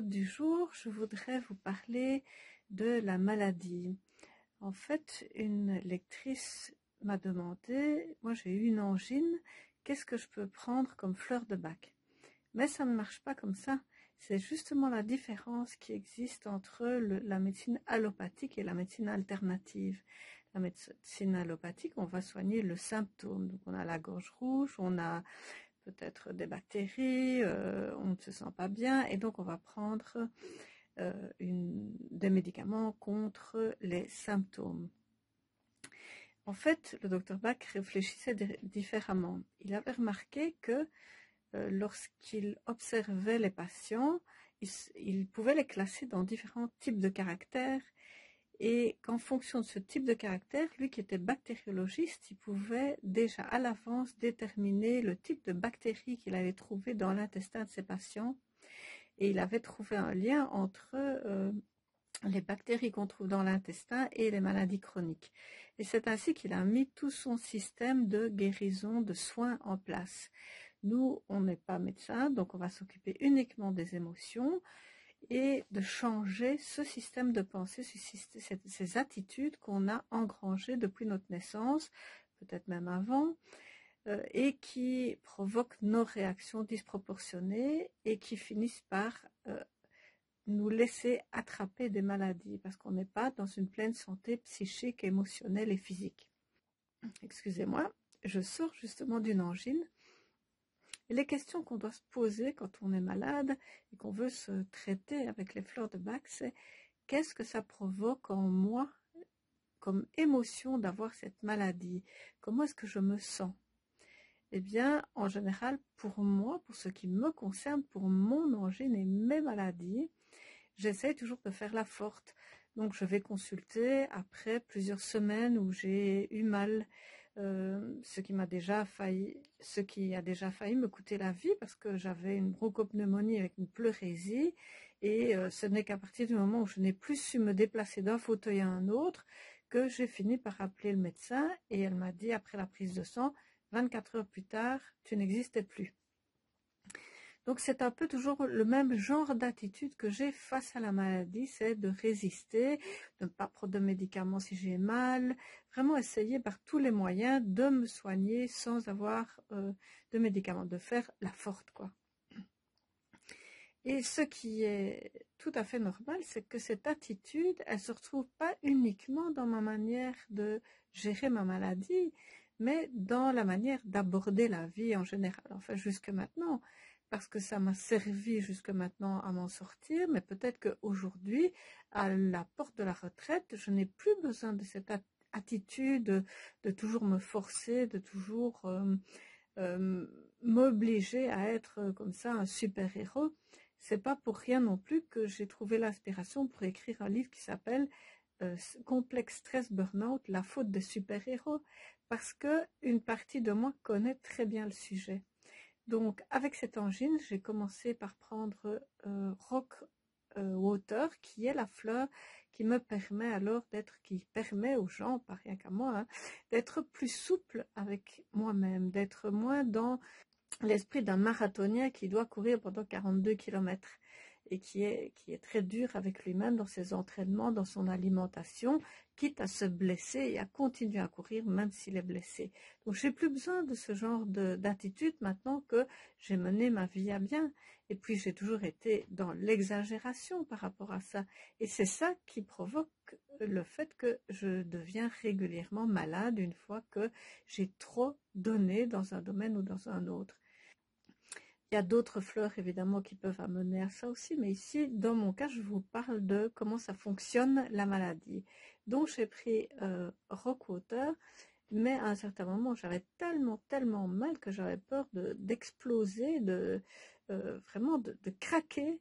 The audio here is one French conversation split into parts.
du jour, je voudrais vous parler de la maladie. En fait, une lectrice m'a demandé, moi j'ai eu une angine, qu'est-ce que je peux prendre comme fleur de bac? Mais ça ne marche pas comme ça. C'est justement la différence qui existe entre la médecine allopathique et la médecine alternative. La médecine allopathique, on va soigner le symptôme. Donc on a la gorge rouge, on a peut-être des bactéries, euh, on ne se sent pas bien, et donc on va prendre euh, des médicaments contre les symptômes. En fait, le docteur Bach réfléchissait différemment. Il avait remarqué que euh, lorsqu'il observait les patients, il, pouvait les classer dans différents types de caractères et qu'en fonction de ce type de caractère, lui qui était bactériologiste, il pouvait déjà à l'avance déterminer le type de bactéries qu'il allait trouver dans l'intestin de ses patients. Et il avait trouvé un lien entre euh, les bactéries qu'on trouve dans l'intestin et les maladies chroniques. Et c'est ainsi qu'il a mis tout son système de guérison, de soins en place. Nous, on n'est pas médecin, donc on va s'occuper uniquement des émotions et de changer ce système de pensée, ces attitudes qu'on a engrangées depuis notre naissance, peut-être même avant, euh, et qui provoquent nos réactions disproportionnées et qui finissent par euh, nous laisser attraper des maladies parce qu'on n'est pas dans une pleine santé psychique, émotionnelle et physique. Excusez-moi, je sors justement d'une angine les questions qu'on doit se poser quand on est malade et qu'on veut se traiter avec les fleurs de bac, c'est qu'est-ce que ça provoque en moi comme émotion d'avoir cette maladie? Comment est-ce que je me sens? Eh bien, en général, pour moi, pour ce qui me concerne, pour mon angine et mes maladies, j'essaie toujours de faire la forte. Donc, je vais consulter après plusieurs semaines où j'ai eu mal, euh, ce qui m'a déjà failli, ce qui a déjà failli me coûter la vie parce que j'avais une bronchopneumonie avec une pleurésie et euh, ce n'est qu'à partir du moment où je n'ai plus su me déplacer d'un fauteuil à un autre que j'ai fini par appeler le médecin et elle m'a dit après la prise de sang, 24 heures plus tard, tu n'existais plus. Donc c'est un peu toujours le même genre d'attitude que j'ai face à la maladie, c'est de résister, de ne pas prendre de médicaments si j'ai mal, vraiment essayer par tous les moyens de me soigner sans avoir euh, de médicaments, de faire la forte quoi. Et ce qui est tout à fait normal, c'est que cette attitude, elle se retrouve pas uniquement dans ma manière de gérer ma maladie, mais dans la manière d'aborder la vie en général. Enfin, jusque maintenant, parce que ça m'a servi jusque maintenant à m'en sortir, mais peut-être qu'aujourd'hui, à la porte de la retraite, je n'ai plus besoin de cette attitude de, toujours me forcer, de toujours euh, euh, m'obliger à être comme ça un super-héros. C'est pas pour rien non plus que j'ai trouvé l'inspiration pour écrire un livre qui s'appelle euh, Complexe stress burnout, la faute des super-héros, parce que une partie de moi connaît très bien le sujet. Donc, avec cette angine, j'ai commencé par prendre euh, Rock euh, Water, qui est la fleur qui me permet alors d'être, qui permet aux gens, pas rien qu'à moi, hein, d'être plus souple avec moi-même, d'être moins dans l'esprit d'un marathonien qui doit courir pendant 42 kilomètres et qui est, qui est très dur avec lui-même dans ses entraînements, dans son alimentation, quitte à se blesser et à continuer à courir même s'il est blessé. Donc j'ai plus besoin de ce genre d'attitude maintenant que j'ai mené ma vie à bien. Et puis j'ai toujours été dans l'exagération par rapport à ça. Et c'est ça qui provoque le fait que je deviens régulièrement malade une fois que j'ai trop donné dans un domaine ou dans un autre. Il y a d'autres fleurs évidemment qui peuvent amener à ça aussi, mais ici, dans mon cas, je vous parle de comment ça fonctionne la maladie. Donc j'ai pris euh, Rockwater, mais à un certain moment, j'avais tellement, tellement mal que j'avais peur d'exploser, de, euh, vraiment de, craquer,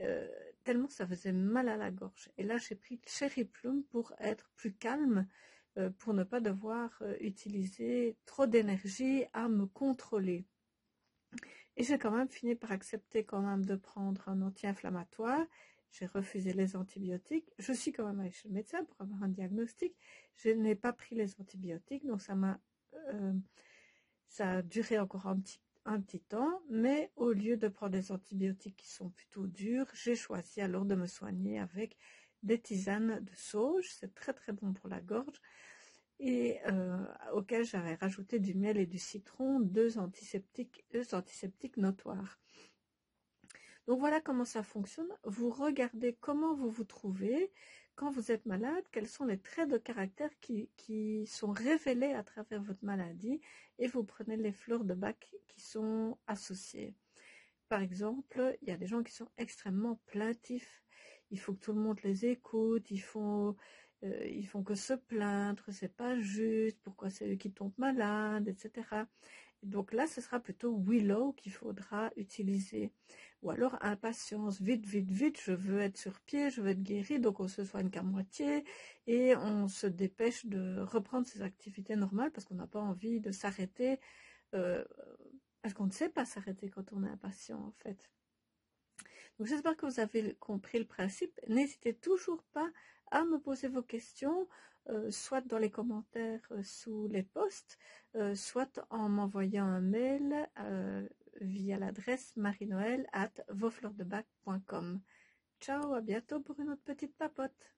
euh, tellement ça faisait mal à la gorge. Et là, j'ai pris Cherry Plum pour être plus calme, pour ne pas devoir utiliser trop d'énergie à me contrôler. Et j'ai quand même fini par accepter quand même de prendre un anti-inflammatoire. J'ai refusé les antibiotiques. Je suis quand même allée chez le médecin pour avoir un diagnostic. Je n'ai pas pris les antibiotiques, donc ça m'a, euh, ça a duré encore un petit, un petit temps, mais au lieu de prendre des antibiotiques qui sont plutôt durs, j'ai choisi alors de me soigner avec des tisanes de sauge. C'est très très bon pour la gorge et euh, auquel j'avais rajouté du miel et du citron, deux antiseptiques, deux antiseptiques notoires. Donc voilà comment ça fonctionne. Vous regardez comment vous vous trouvez quand vous êtes malade, quels sont les traits de caractère qui, qui sont révélés à travers votre maladie et vous prenez les fleurs de bac qui sont associées. Par exemple, il y a des gens qui sont extrêmement plaintifs. Il faut que tout le monde les écoute, il faut euh, ils font que se plaindre, c'est pas juste, pourquoi c'est eux qui tombent malades, etc. donc là, ce sera plutôt Willow qu'il faudra utiliser. Ou alors impatience, vite, vite, vite, je veux être sur pied, je veux être guéri, donc on se soigne qu'à moitié et on se dépêche de reprendre ses activités normales parce qu'on n'a pas envie de s'arrêter, euh, parce qu'on ne sait pas s'arrêter quand on est impatient en fait. Donc j'espère que vous avez compris le principe. N'hésitez toujours pas à me poser vos questions, euh, soit dans les commentaires euh, sous les posts, euh, soit en m'envoyant un mail via l'adresse marinoël at Ciao, à bientôt pour une autre petite papote.